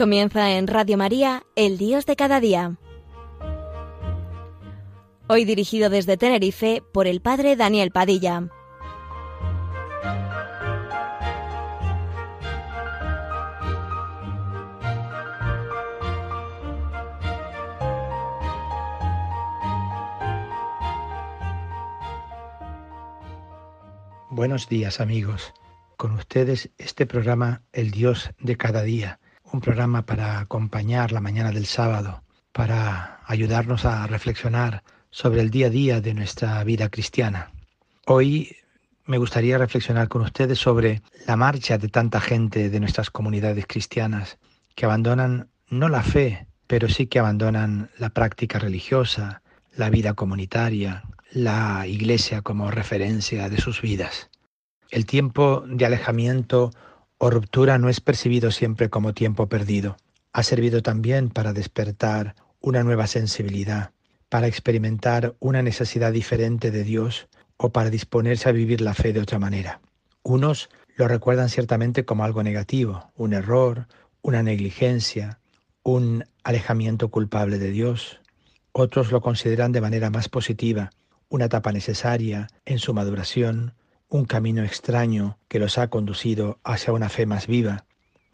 Comienza en Radio María, El Dios de cada día. Hoy dirigido desde Tenerife por el Padre Daniel Padilla. Buenos días amigos. Con ustedes este programa El Dios de cada día un programa para acompañar la mañana del sábado, para ayudarnos a reflexionar sobre el día a día de nuestra vida cristiana. Hoy me gustaría reflexionar con ustedes sobre la marcha de tanta gente de nuestras comunidades cristianas que abandonan no la fe, pero sí que abandonan la práctica religiosa, la vida comunitaria, la iglesia como referencia de sus vidas. El tiempo de alejamiento o ruptura no es percibido siempre como tiempo perdido. Ha servido también para despertar una nueva sensibilidad, para experimentar una necesidad diferente de Dios o para disponerse a vivir la fe de otra manera. Unos lo recuerdan ciertamente como algo negativo, un error, una negligencia, un alejamiento culpable de Dios. Otros lo consideran de manera más positiva, una etapa necesaria en su maduración, un camino extraño que los ha conducido hacia una fe más viva.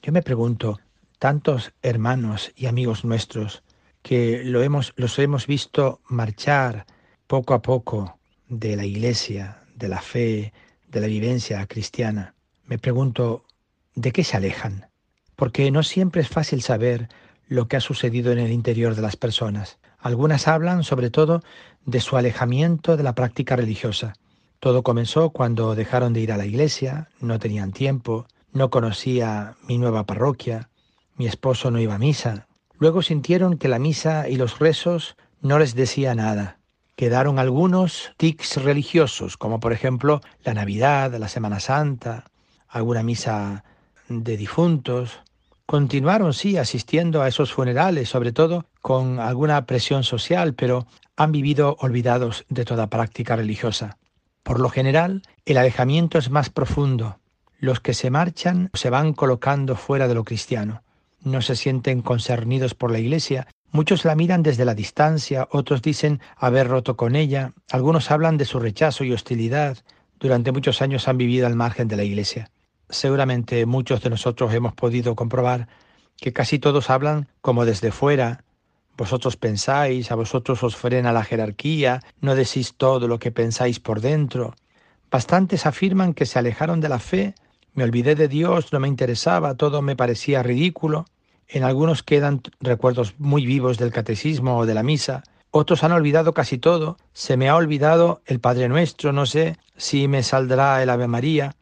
Yo me pregunto, tantos hermanos y amigos nuestros que lo hemos, los hemos visto marchar poco a poco de la iglesia, de la fe, de la vivencia cristiana, me pregunto, ¿de qué se alejan? Porque no siempre es fácil saber lo que ha sucedido en el interior de las personas. Algunas hablan sobre todo de su alejamiento de la práctica religiosa. Todo comenzó cuando dejaron de ir a la iglesia, no tenían tiempo, no conocía mi nueva parroquia, mi esposo no iba a misa. Luego sintieron que la misa y los rezos no les decía nada. Quedaron algunos tics religiosos, como por ejemplo la Navidad, la Semana Santa, alguna misa de difuntos. Continuaron, sí, asistiendo a esos funerales, sobre todo con alguna presión social, pero han vivido olvidados de toda práctica religiosa. Por lo general, el alejamiento es más profundo. Los que se marchan se van colocando fuera de lo cristiano. No se sienten concernidos por la Iglesia. Muchos la miran desde la distancia, otros dicen haber roto con ella, algunos hablan de su rechazo y hostilidad. Durante muchos años han vivido al margen de la Iglesia. Seguramente muchos de nosotros hemos podido comprobar que casi todos hablan como desde fuera, vosotros pensáis, a vosotros os frena la jerarquía, no decís todo lo que pensáis por dentro. Bastantes afirman que se alejaron de la fe, me olvidé de Dios, no me interesaba, todo me parecía ridículo. En algunos quedan recuerdos muy vivos del catecismo o de la misa, otros han olvidado casi todo, se me ha olvidado el Padre Nuestro, no sé si me saldrá el Ave María.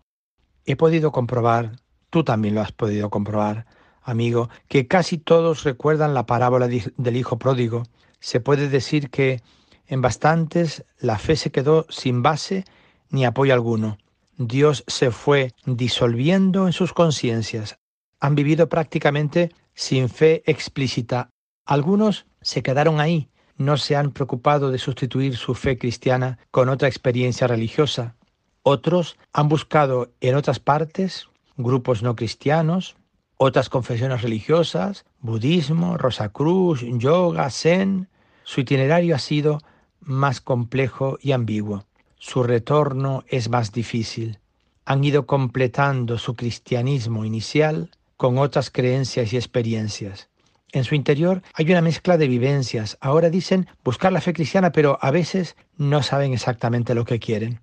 He podido comprobar, tú también lo has podido comprobar, amigo, que casi todos recuerdan la parábola del Hijo Pródigo. Se puede decir que en bastantes la fe se quedó sin base ni apoyo alguno. Dios se fue disolviendo en sus conciencias. Han vivido prácticamente sin fe explícita. Algunos se quedaron ahí, no se han preocupado de sustituir su fe cristiana con otra experiencia religiosa. Otros han buscado en otras partes grupos no cristianos, otras confesiones religiosas, budismo, Rosacruz, yoga, zen. Su itinerario ha sido más complejo y ambiguo. Su retorno es más difícil. Han ido completando su cristianismo inicial con otras creencias y experiencias. En su interior hay una mezcla de vivencias. Ahora dicen buscar la fe cristiana, pero a veces no saben exactamente lo que quieren.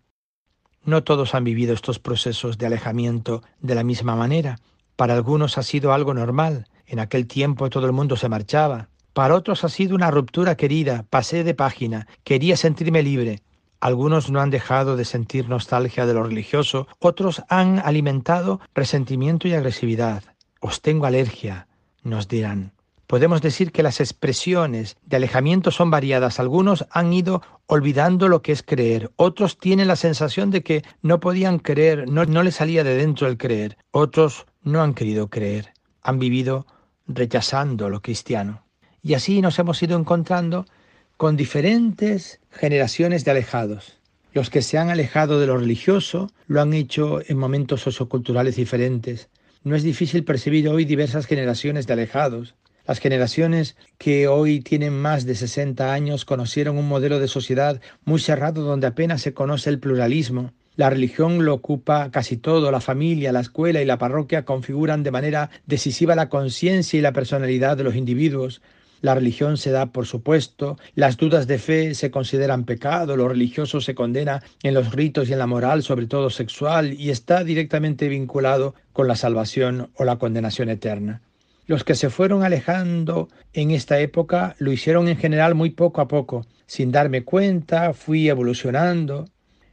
No todos han vivido estos procesos de alejamiento de la misma manera. Para algunos ha sido algo normal. En aquel tiempo todo el mundo se marchaba. Para otros ha sido una ruptura querida. Pasé de página. Quería sentirme libre. Algunos no han dejado de sentir nostalgia de lo religioso, otros han alimentado resentimiento y agresividad. Os tengo alergia, nos dirán. Podemos decir que las expresiones de alejamiento son variadas. Algunos han ido olvidando lo que es creer. Otros tienen la sensación de que no podían creer, no, no les salía de dentro el creer. Otros no han querido creer, han vivido rechazando lo cristiano. Y así nos hemos ido encontrando con diferentes generaciones de alejados. Los que se han alejado de lo religioso lo han hecho en momentos socioculturales diferentes. no es difícil percibir hoy diversas generaciones de alejados. Las generaciones que hoy tienen más de 60 años conocieron un modelo de sociedad muy cerrado donde apenas se conoce el pluralismo. La religión lo ocupa casi todo, la familia, la escuela y la parroquia configuran de manera decisiva la conciencia y la personalidad de los individuos. La religión se da por supuesto, las dudas de fe se consideran pecado, lo religioso se condena en los ritos y en la moral, sobre todo sexual, y está directamente vinculado con la salvación o la condenación eterna. Los que se fueron alejando en esta época lo hicieron en general muy poco a poco. Sin darme cuenta, fui evolucionando.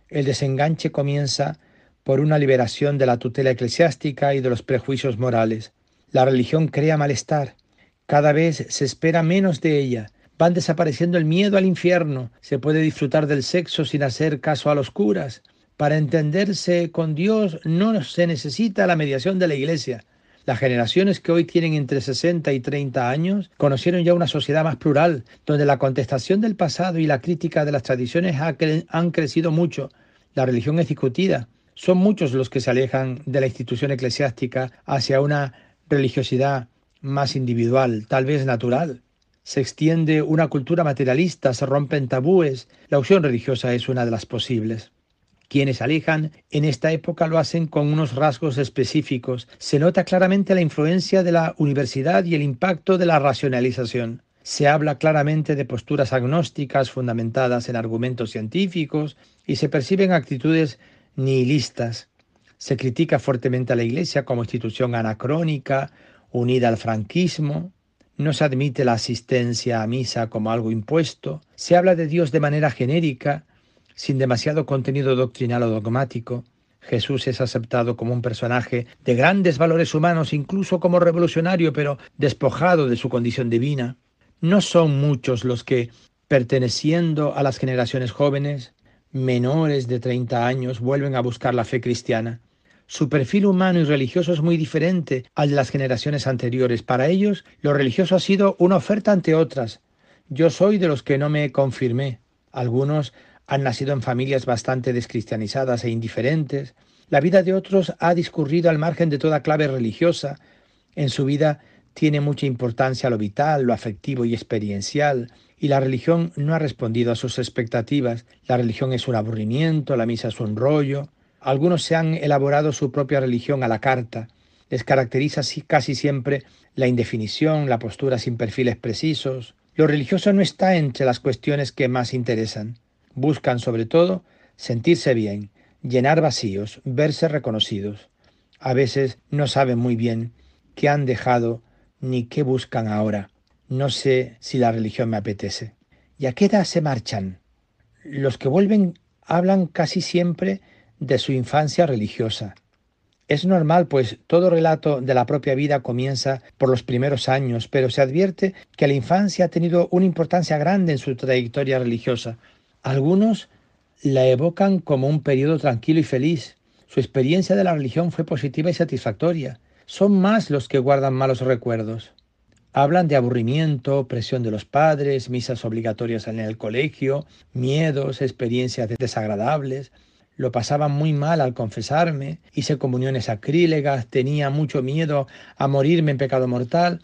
El desenganche comienza por una liberación de la tutela eclesiástica y de los prejuicios morales. La religión crea malestar, cada vez se espera menos de ella. Van desapareciendo el miedo al infierno. Se puede disfrutar del sexo sin hacer caso a los curas. Para entenderse con Dios no se necesita la mediación de la Iglesia. Las generaciones que hoy tienen entre 60 y 30 años conocieron ya una sociedad más plural, donde la contestación del pasado y la crítica de las tradiciones han crecido mucho. La religión es discutida. Son muchos los que se alejan de la institución eclesiástica hacia una religiosidad más individual, tal vez natural. Se extiende una cultura materialista, se rompen tabúes. La opción religiosa es una de las posibles. Quienes alejan en esta época lo hacen con unos rasgos específicos. Se nota claramente la influencia de la universidad y el impacto de la racionalización. Se habla claramente de posturas agnósticas fundamentadas en argumentos científicos y se perciben actitudes nihilistas. Se critica fuertemente a la Iglesia como institución anacrónica, unida al franquismo, no se admite la asistencia a misa como algo impuesto, se habla de Dios de manera genérica, sin demasiado contenido doctrinal o dogmático. Jesús es aceptado como un personaje de grandes valores humanos, incluso como revolucionario, pero despojado de su condición divina. No son muchos los que, perteneciendo a las generaciones jóvenes, menores de 30 años, vuelven a buscar la fe cristiana. Su perfil humano y religioso es muy diferente al de las generaciones anteriores. Para ellos, lo religioso ha sido una oferta ante otras. Yo soy de los que no me confirmé. Algunos han nacido en familias bastante descristianizadas e indiferentes. La vida de otros ha discurrido al margen de toda clave religiosa. En su vida tiene mucha importancia lo vital, lo afectivo y experiencial, y la religión no ha respondido a sus expectativas. La religión es un aburrimiento, la misa es un rollo, algunos se han elaborado su propia religión a la carta. Les caracteriza casi siempre la indefinición, la postura sin perfiles precisos. Lo religioso no está entre las cuestiones que más interesan. Buscan sobre todo sentirse bien, llenar vacíos, verse reconocidos. A veces no saben muy bien qué han dejado ni qué buscan ahora. No sé si la religión me apetece. ¿Y a qué edad se marchan? Los que vuelven hablan casi siempre de su infancia religiosa. Es normal, pues todo relato de la propia vida comienza por los primeros años, pero se advierte que la infancia ha tenido una importancia grande en su trayectoria religiosa. Algunos la evocan como un periodo tranquilo y feliz. Su experiencia de la religión fue positiva y satisfactoria. Son más los que guardan malos recuerdos. Hablan de aburrimiento, presión de los padres, misas obligatorias en el colegio, miedos, experiencias desagradables, lo pasaba muy mal al confesarme, hice comuniones acrílegas, tenía mucho miedo a morirme en pecado mortal.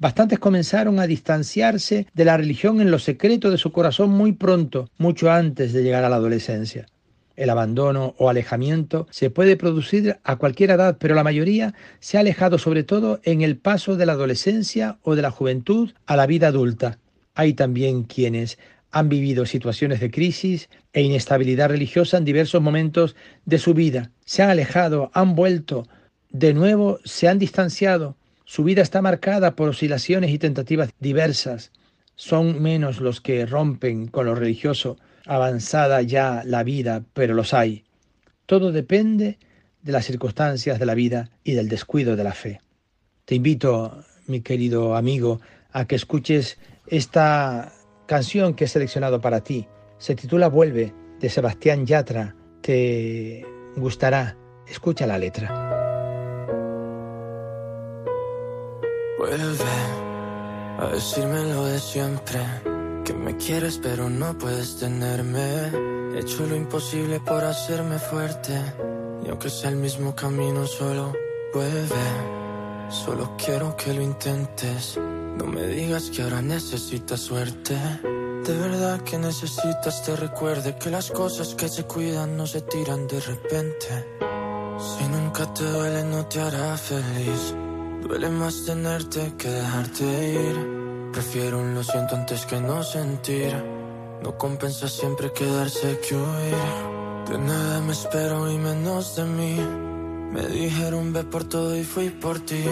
Bastantes comenzaron a distanciarse de la religión en lo secreto de su corazón muy pronto, mucho antes de llegar a la adolescencia. El abandono o alejamiento se puede producir a cualquier edad, pero la mayoría se ha alejado sobre todo en el paso de la adolescencia o de la juventud a la vida adulta. Hay también quienes han vivido situaciones de crisis e inestabilidad religiosa en diversos momentos de su vida. Se han alejado, han vuelto, de nuevo se han distanciado. Su vida está marcada por oscilaciones y tentativas diversas. Son menos los que rompen con lo religioso, avanzada ya la vida, pero los hay. Todo depende de las circunstancias de la vida y del descuido de la fe. Te invito, mi querido amigo, a que escuches esta canción que he seleccionado para ti. Se titula Vuelve de Sebastián Yatra. Te gustará. Escucha la letra. Vuelve a decirme lo de siempre. Que me quieres pero no puedes tenerme. He hecho lo imposible por hacerme fuerte. Y aunque sea el mismo camino solo Vuelve, solo quiero que lo intentes. No me digas que ahora necesitas suerte. De verdad que necesitas te recuerde que las cosas que se cuidan no se tiran de repente. Si nunca te duele no te hará feliz. Duele más tenerte que dejarte ir. Prefiero un lo siento antes que no sentir. No compensa siempre quedarse que huir. De nada me espero y menos de mí. Me dijeron ve por todo y fui por ti.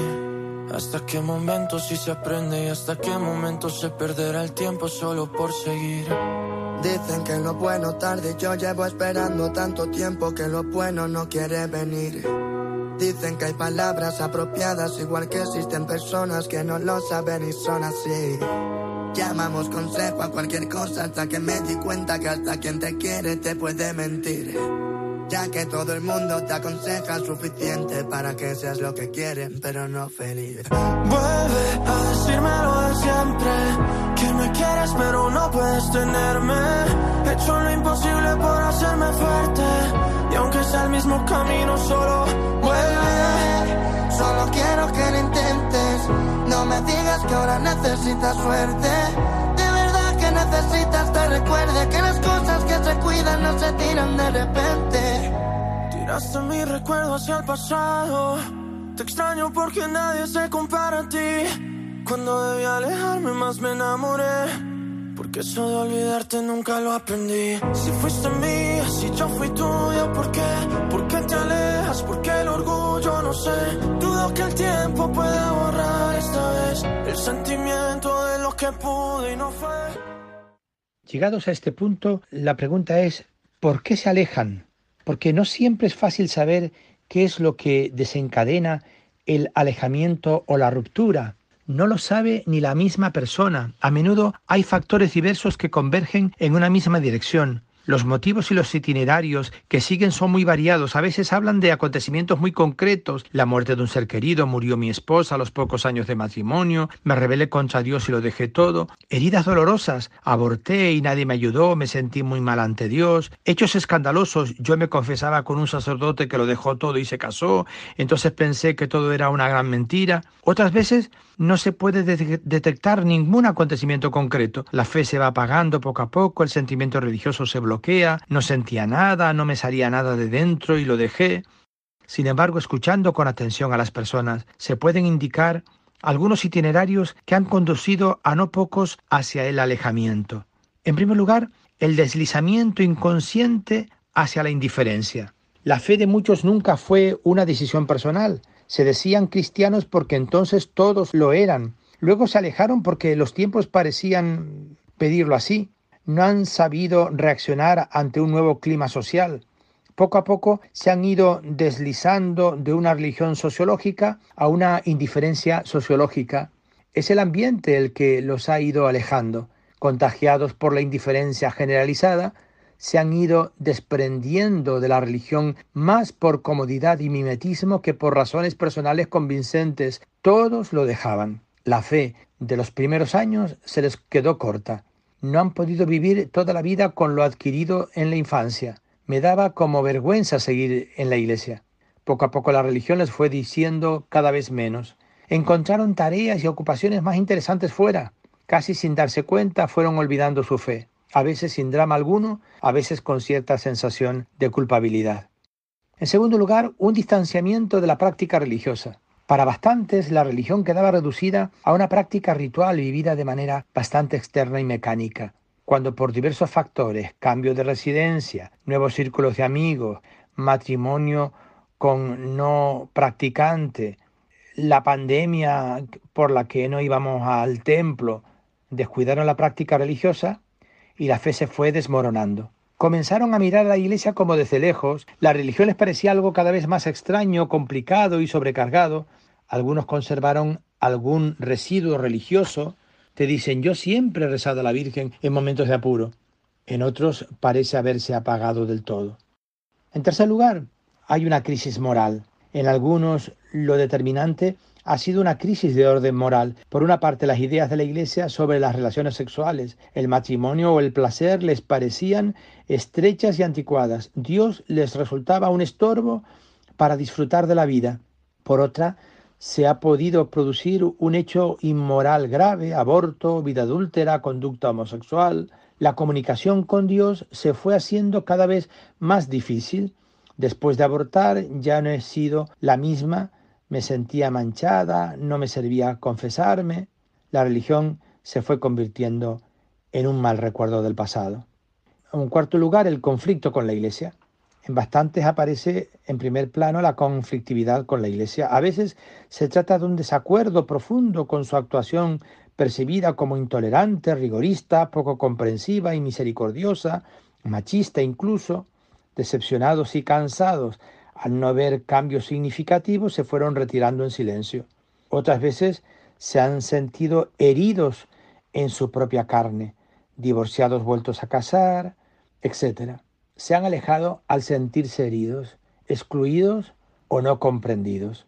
Hasta qué momento si se aprende y hasta qué momento se perderá el tiempo solo por seguir. Dicen que lo bueno tarde, yo llevo esperando tanto tiempo que lo bueno no quiere venir. Dicen que hay palabras apropiadas, igual que existen personas que no lo saben y son así. Llamamos consejo a cualquier cosa hasta que me di cuenta que hasta quien te quiere te puede mentir. Ya que todo el mundo te aconseja suficiente para que seas lo que quieren, pero no feliz. Vuelve a decírmelo de siempre, que me quieres pero no puedes tenerme. He hecho lo imposible por hacerme fuerte, y aunque sea el mismo camino, solo vuelve. Solo quiero que lo intentes, no me digas que ahora necesitas suerte. Necesitas te recuerde que las cosas que se cuidan no se tiran de repente. Tiraste mi recuerdo hacia el pasado. Te extraño porque nadie se compara a ti. Cuando debí alejarme más me enamoré. Porque eso de olvidarte nunca lo aprendí. Si fuiste mía, si yo fui tuya, ¿por qué? ¿Por qué te alejas? ¿Por qué el orgullo? No sé. Dudo que el tiempo pueda borrar esta vez el sentimiento de lo que pude y no fue. Llegados a este punto, la pregunta es, ¿por qué se alejan? Porque no siempre es fácil saber qué es lo que desencadena el alejamiento o la ruptura. No lo sabe ni la misma persona. A menudo hay factores diversos que convergen en una misma dirección. Los motivos y los itinerarios que siguen son muy variados. A veces hablan de acontecimientos muy concretos. La muerte de un ser querido, murió mi esposa a los pocos años de matrimonio, me rebelé contra Dios y lo dejé todo. Heridas dolorosas, aborté y nadie me ayudó, me sentí muy mal ante Dios. Hechos escandalosos, yo me confesaba con un sacerdote que lo dejó todo y se casó, entonces pensé que todo era una gran mentira. Otras veces no se puede de detectar ningún acontecimiento concreto. La fe se va apagando poco a poco, el sentimiento religioso se bloquea, no sentía nada, no me salía nada de dentro y lo dejé. Sin embargo, escuchando con atención a las personas, se pueden indicar algunos itinerarios que han conducido a no pocos hacia el alejamiento. En primer lugar, el deslizamiento inconsciente hacia la indiferencia. La fe de muchos nunca fue una decisión personal, se decían cristianos porque entonces todos lo eran. Luego se alejaron porque los tiempos parecían pedirlo así. No han sabido reaccionar ante un nuevo clima social. Poco a poco se han ido deslizando de una religión sociológica a una indiferencia sociológica. Es el ambiente el que los ha ido alejando. Contagiados por la indiferencia generalizada, se han ido desprendiendo de la religión más por comodidad y mimetismo que por razones personales convincentes. Todos lo dejaban. La fe de los primeros años se les quedó corta. No han podido vivir toda la vida con lo adquirido en la infancia. Me daba como vergüenza seguir en la iglesia. Poco a poco la religión les fue diciendo cada vez menos. Encontraron tareas y ocupaciones más interesantes fuera. Casi sin darse cuenta fueron olvidando su fe a veces sin drama alguno, a veces con cierta sensación de culpabilidad. En segundo lugar, un distanciamiento de la práctica religiosa. Para bastantes, la religión quedaba reducida a una práctica ritual vivida de manera bastante externa y mecánica. Cuando por diversos factores, cambio de residencia, nuevos círculos de amigos, matrimonio con no practicante, la pandemia por la que no íbamos al templo, descuidaron la práctica religiosa, y la fe se fue desmoronando. Comenzaron a mirar a la iglesia como desde lejos, la religión les parecía algo cada vez más extraño, complicado y sobrecargado. Algunos conservaron algún residuo religioso, te dicen yo siempre he rezado a la Virgen en momentos de apuro. En otros parece haberse apagado del todo. En tercer lugar, hay una crisis moral. En algunos lo determinante ha sido una crisis de orden moral. Por una parte, las ideas de la Iglesia sobre las relaciones sexuales, el matrimonio o el placer les parecían estrechas y anticuadas. Dios les resultaba un estorbo para disfrutar de la vida. Por otra, se ha podido producir un hecho inmoral grave, aborto, vida adúltera, conducta homosexual. La comunicación con Dios se fue haciendo cada vez más difícil. Después de abortar ya no he sido la misma, me sentía manchada, no me servía confesarme. La religión se fue convirtiendo en un mal recuerdo del pasado. En cuarto lugar, el conflicto con la Iglesia. En bastantes aparece en primer plano la conflictividad con la Iglesia. A veces se trata de un desacuerdo profundo con su actuación percibida como intolerante, rigorista, poco comprensiva y misericordiosa, machista incluso. Decepcionados y cansados al no ver cambios significativos, se fueron retirando en silencio. Otras veces se han sentido heridos en su propia carne, divorciados vueltos a casar, etc se han alejado al sentirse heridos, excluidos o no comprendidos.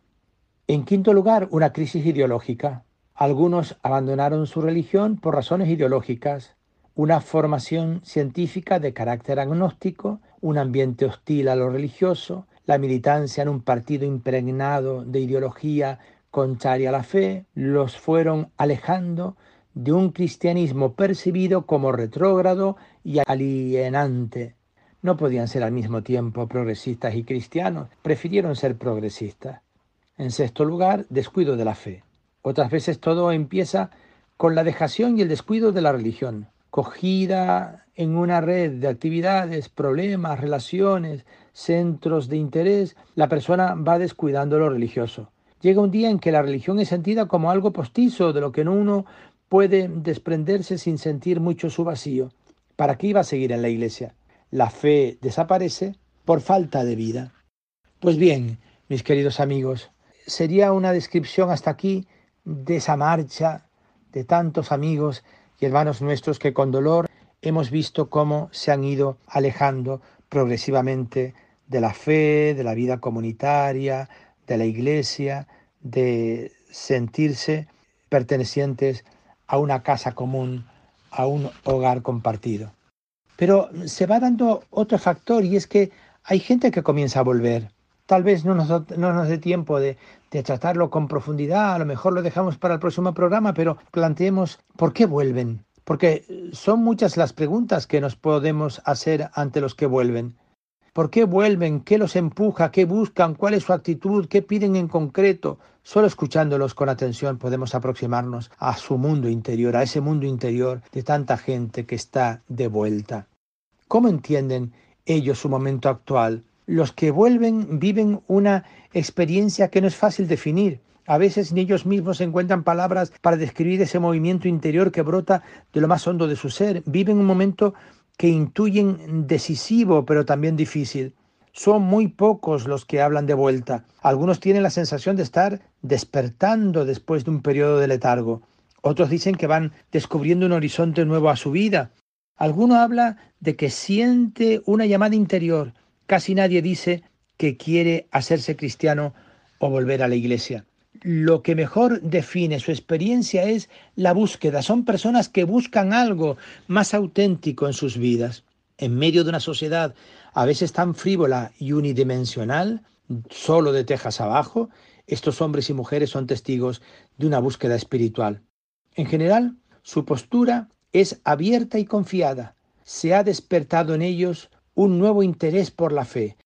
En quinto lugar, una crisis ideológica. Algunos abandonaron su religión por razones ideológicas, una formación científica de carácter agnóstico, un ambiente hostil a lo religioso, la militancia en un partido impregnado de ideología contraria a la fe, los fueron alejando de un cristianismo percibido como retrógrado y alienante, no podían ser al mismo tiempo progresistas y cristianos, prefirieron ser progresistas. En sexto lugar, descuido de la fe. Otras veces todo empieza con la dejación y el descuido de la religión, cogida en una red de actividades, problemas, relaciones, centros de interés, la persona va descuidando lo religioso. Llega un día en que la religión es sentida como algo postizo, de lo que uno puede desprenderse sin sentir mucho su vacío. ¿Para qué iba a seguir en la iglesia? la fe desaparece por falta de vida. Pues bien, mis queridos amigos, sería una descripción hasta aquí de esa marcha de tantos amigos y hermanos nuestros que con dolor hemos visto cómo se han ido alejando progresivamente de la fe, de la vida comunitaria, de la iglesia, de sentirse pertenecientes a una casa común, a un hogar compartido. Pero se va dando otro factor y es que hay gente que comienza a volver. Tal vez no nos, no nos dé tiempo de, de tratarlo con profundidad, a lo mejor lo dejamos para el próximo programa, pero planteemos por qué vuelven. Porque son muchas las preguntas que nos podemos hacer ante los que vuelven. ¿Por qué vuelven? ¿Qué los empuja? ¿Qué buscan? ¿Cuál es su actitud? ¿Qué piden en concreto? Solo escuchándolos con atención podemos aproximarnos a su mundo interior, a ese mundo interior de tanta gente que está de vuelta. ¿Cómo entienden ellos su momento actual? Los que vuelven viven una experiencia que no es fácil definir. A veces ni ellos mismos encuentran palabras para describir ese movimiento interior que brota de lo más hondo de su ser. Viven un momento que intuyen decisivo pero también difícil. Son muy pocos los que hablan de vuelta. Algunos tienen la sensación de estar despertando después de un periodo de letargo. Otros dicen que van descubriendo un horizonte nuevo a su vida. Alguno habla de que siente una llamada interior. Casi nadie dice que quiere hacerse cristiano o volver a la iglesia lo que mejor define su experiencia es la búsqueda. Son personas que buscan algo más auténtico en sus vidas. En medio de una sociedad a veces tan frívola y unidimensional, solo de tejas abajo, estos hombres y mujeres son testigos de una búsqueda espiritual. En general, su postura es abierta y confiada. Se ha despertado en ellos un nuevo interés por la fe,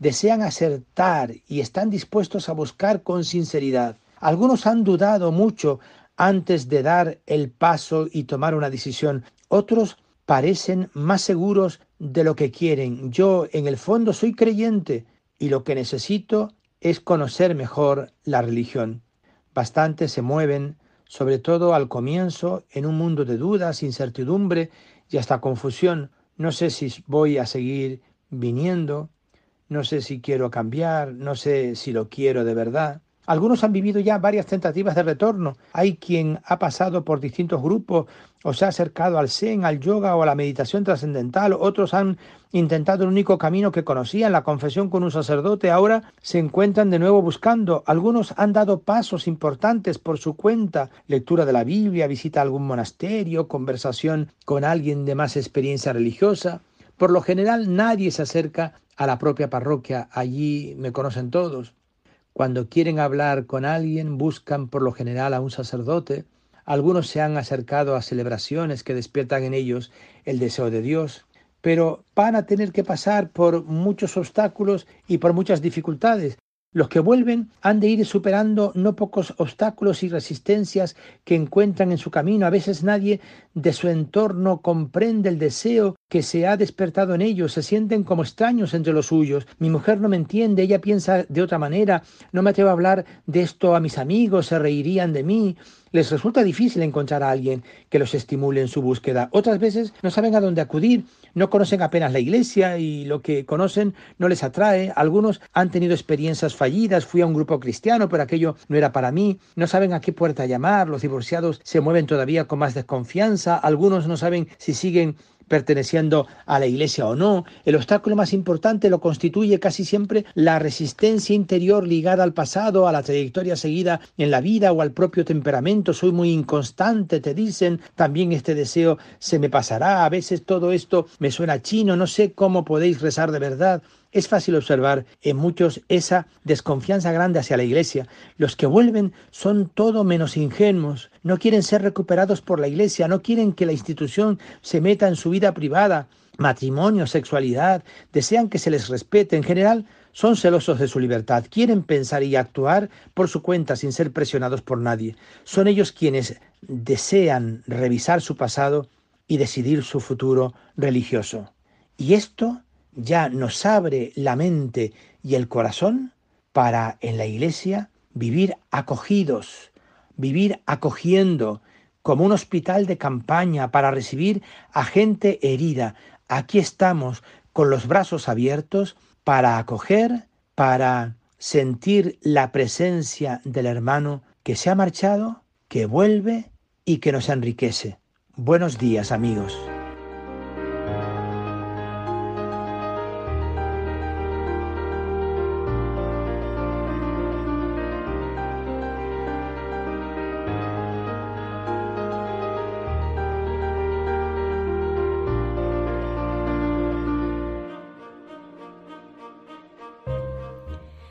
desean acertar y están dispuestos a buscar con sinceridad. Algunos han dudado mucho antes de dar el paso y tomar una decisión. Otros parecen más seguros de lo que quieren. Yo en el fondo soy creyente y lo que necesito es conocer mejor la religión. Bastantes se mueven, sobre todo al comienzo, en un mundo de dudas, incertidumbre y hasta confusión. No sé si voy a seguir viniendo, no sé si quiero cambiar, no sé si lo quiero de verdad. Algunos han vivido ya varias tentativas de retorno. Hay quien ha pasado por distintos grupos o se ha acercado al Zen, al yoga o a la meditación trascendental. Otros han intentado el único camino que conocían, la confesión con un sacerdote. Ahora se encuentran de nuevo buscando. Algunos han dado pasos importantes por su cuenta. Lectura de la Biblia, visita a algún monasterio, conversación con alguien de más experiencia religiosa. Por lo general nadie se acerca a la propia parroquia, allí me conocen todos. Cuando quieren hablar con alguien buscan por lo general a un sacerdote. Algunos se han acercado a celebraciones que despiertan en ellos el deseo de Dios, pero van a tener que pasar por muchos obstáculos y por muchas dificultades. Los que vuelven han de ir superando no pocos obstáculos y resistencias que encuentran en su camino. A veces nadie de su entorno comprende el deseo que se ha despertado en ellos. Se sienten como extraños entre los suyos. Mi mujer no me entiende, ella piensa de otra manera. No me atrevo a hablar de esto a mis amigos, se reirían de mí. Les resulta difícil encontrar a alguien que los estimule en su búsqueda. Otras veces no saben a dónde acudir, no conocen apenas la iglesia y lo que conocen no les atrae. Algunos han tenido experiencias fallidas, fui a un grupo cristiano, pero aquello no era para mí. No saben a qué puerta llamar, los divorciados se mueven todavía con más desconfianza, algunos no saben si siguen perteneciendo a la iglesia o no. El obstáculo más importante lo constituye casi siempre la resistencia interior ligada al pasado, a la trayectoria seguida en la vida o al propio temperamento. Soy muy inconstante, te dicen. También este deseo se me pasará. A veces todo esto me suena chino. No sé cómo podéis rezar de verdad. Es fácil observar en muchos esa desconfianza grande hacia la Iglesia. Los que vuelven son todo menos ingenuos, no quieren ser recuperados por la Iglesia, no quieren que la institución se meta en su vida privada, matrimonio, sexualidad, desean que se les respete. En general, son celosos de su libertad, quieren pensar y actuar por su cuenta sin ser presionados por nadie. Son ellos quienes desean revisar su pasado y decidir su futuro religioso. Y esto ya nos abre la mente y el corazón para en la iglesia vivir acogidos, vivir acogiendo como un hospital de campaña para recibir a gente herida. Aquí estamos con los brazos abiertos para acoger, para sentir la presencia del hermano que se ha marchado, que vuelve y que nos enriquece. Buenos días amigos.